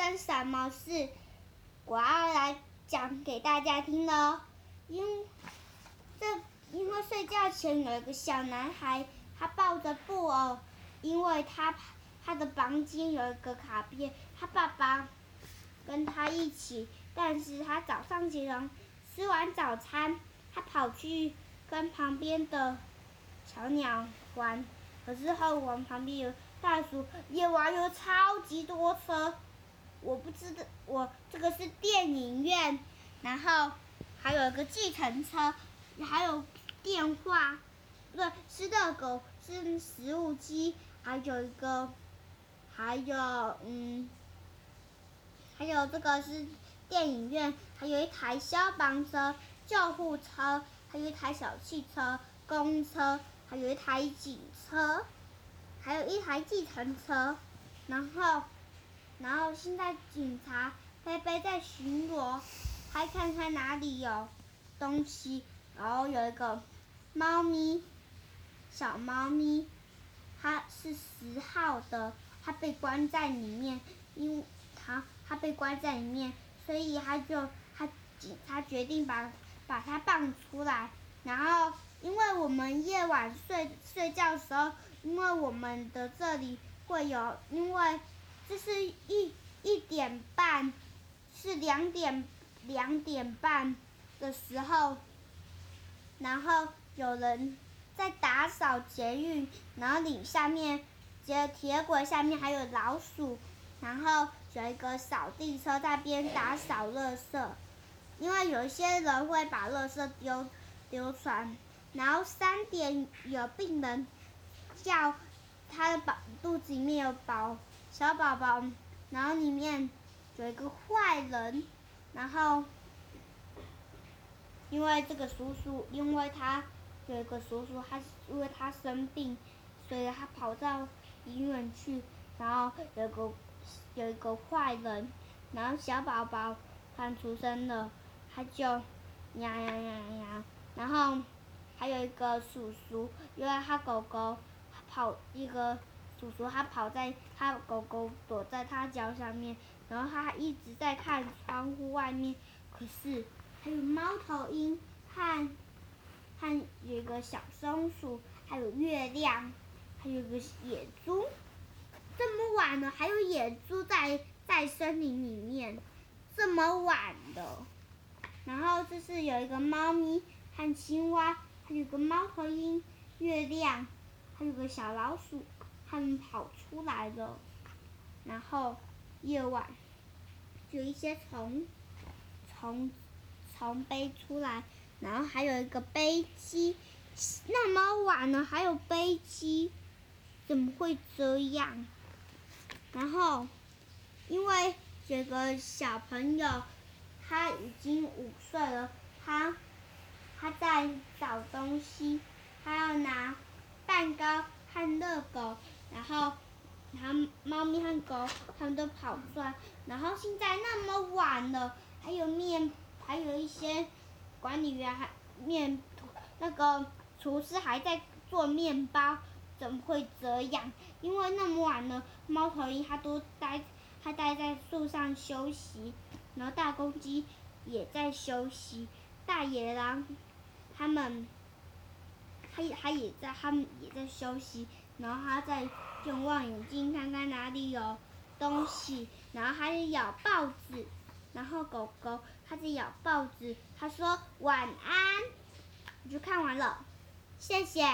生什么事，我要来讲给大家听喽。因这因为睡觉前有一个小男孩，他抱着布偶，因为他他的房间有一个卡片，他爸爸跟他一起，但是他早上起床吃完早餐，他跑去跟旁边的小鸟玩，可是后往旁边有袋鼠，夜晚有超级多车，我不知道我这个是电影院，然后。还有一个计程车，还有电话，不对，是热狗，是食物机，还有一个，还有嗯，还有这个是电影院，还有一台消防车、救护车，还有一台小汽车、公车，还有一台警车，还有一台计程车，然后，然后现在警察菲菲在巡逻。还看看哪里有东西，然后有一个猫咪，小猫咪，它是十号的，它被关在里面，因它它被关在里面，所以它就它警察决定把把它放出来，然后因为我们夜晚睡睡觉的时候，因为我们的这里会有，因为这是一一点半，是两点。两点半的时候，然后有人在打扫捷运，然后里下面接铁轨下面还有老鼠，然后有一个扫地车在边打扫垃圾，因为有些人会把垃圾丢丢船，然后三点有病人叫他的宝肚子里面有宝小宝宝，然后里面有一个坏人。然后，因为这个叔叔，因为他有一个叔叔，他因为他生病，所以他跑到医院去。然后有个有一个坏人，然后小宝宝刚出生了，他就呀呀呀呀。然后还有一个叔叔，因为他狗狗跑一个叔叔，他跑在他狗狗躲在他脚上面。然后他一直在看窗户外面，可是还有猫头鹰，和和有一个小松鼠，还有月亮，还有个野猪。这么晚了，还有野猪在在森林里面，这么晚的。然后这是有一个猫咪和青蛙，还有个猫头鹰，月亮，还有个小老鼠，他们跑出来了，然后。夜晚，有一些虫，从从飞出来，然后还有一个飞机，那么晚了还有飞机，怎么会这样？然后，因为这个小朋友他已经五岁了，他他在找东西，他要拿蛋糕和热狗，然后。然后猫咪和狗他们都跑出来，然后现在那么晚了，还有面，还有一些管理员还面，那个厨师还在做面包，怎么会这样？因为那么晚了，猫头鹰它都待，它待在树上休息，然后大公鸡也在休息，大野狼，他们。他也他也在，他们也在休息，然后他在用望远镜看看哪里有东西，然后他就咬报纸，然后狗狗它在咬报纸，他说晚安，我就看完了，谢谢。